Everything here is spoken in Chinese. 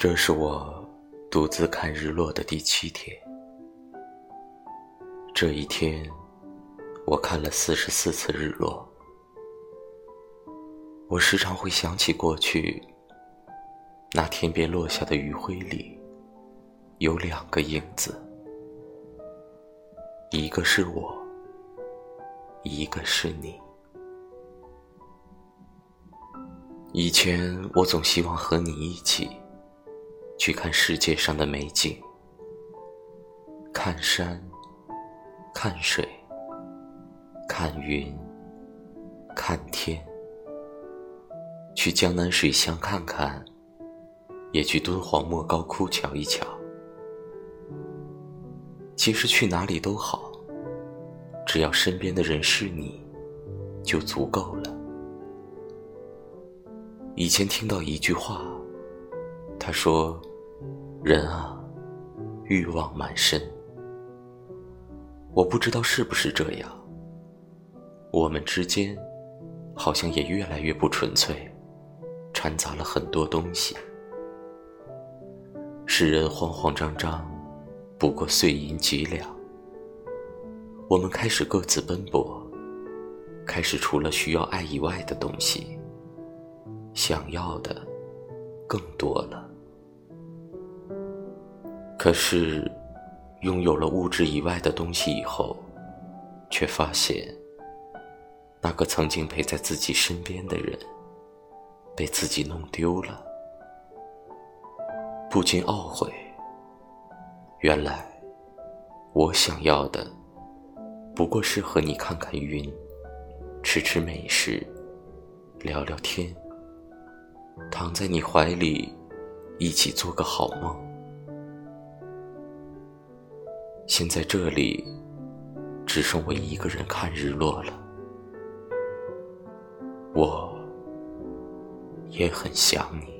这是我独自看日落的第七天。这一天，我看了四十四次日落。我时常会想起过去，那天边落下的余晖里，有两个影子，一个是我，一个是你。以前我总希望和你一起去看世界上的美景，看山，看水，看云，看天。去江南水乡看看，也去敦煌莫高窟瞧一瞧。其实去哪里都好，只要身边的人是你，就足够了。以前听到一句话，他说：“人啊，欲望满身。”我不知道是不是这样，我们之间好像也越来越不纯粹。掺杂了很多东西，使人慌慌张张，不过碎银几两。我们开始各自奔波，开始除了需要爱以外的东西，想要的更多了。可是，拥有了物质以外的东西以后，却发现，那个曾经陪在自己身边的人。被自己弄丢了，不禁懊悔。原来，我想要的，不过是和你看看云，吃吃美食，聊聊天，躺在你怀里，一起做个好梦。现在这里，只剩我一个人看日落了，我。也很想你。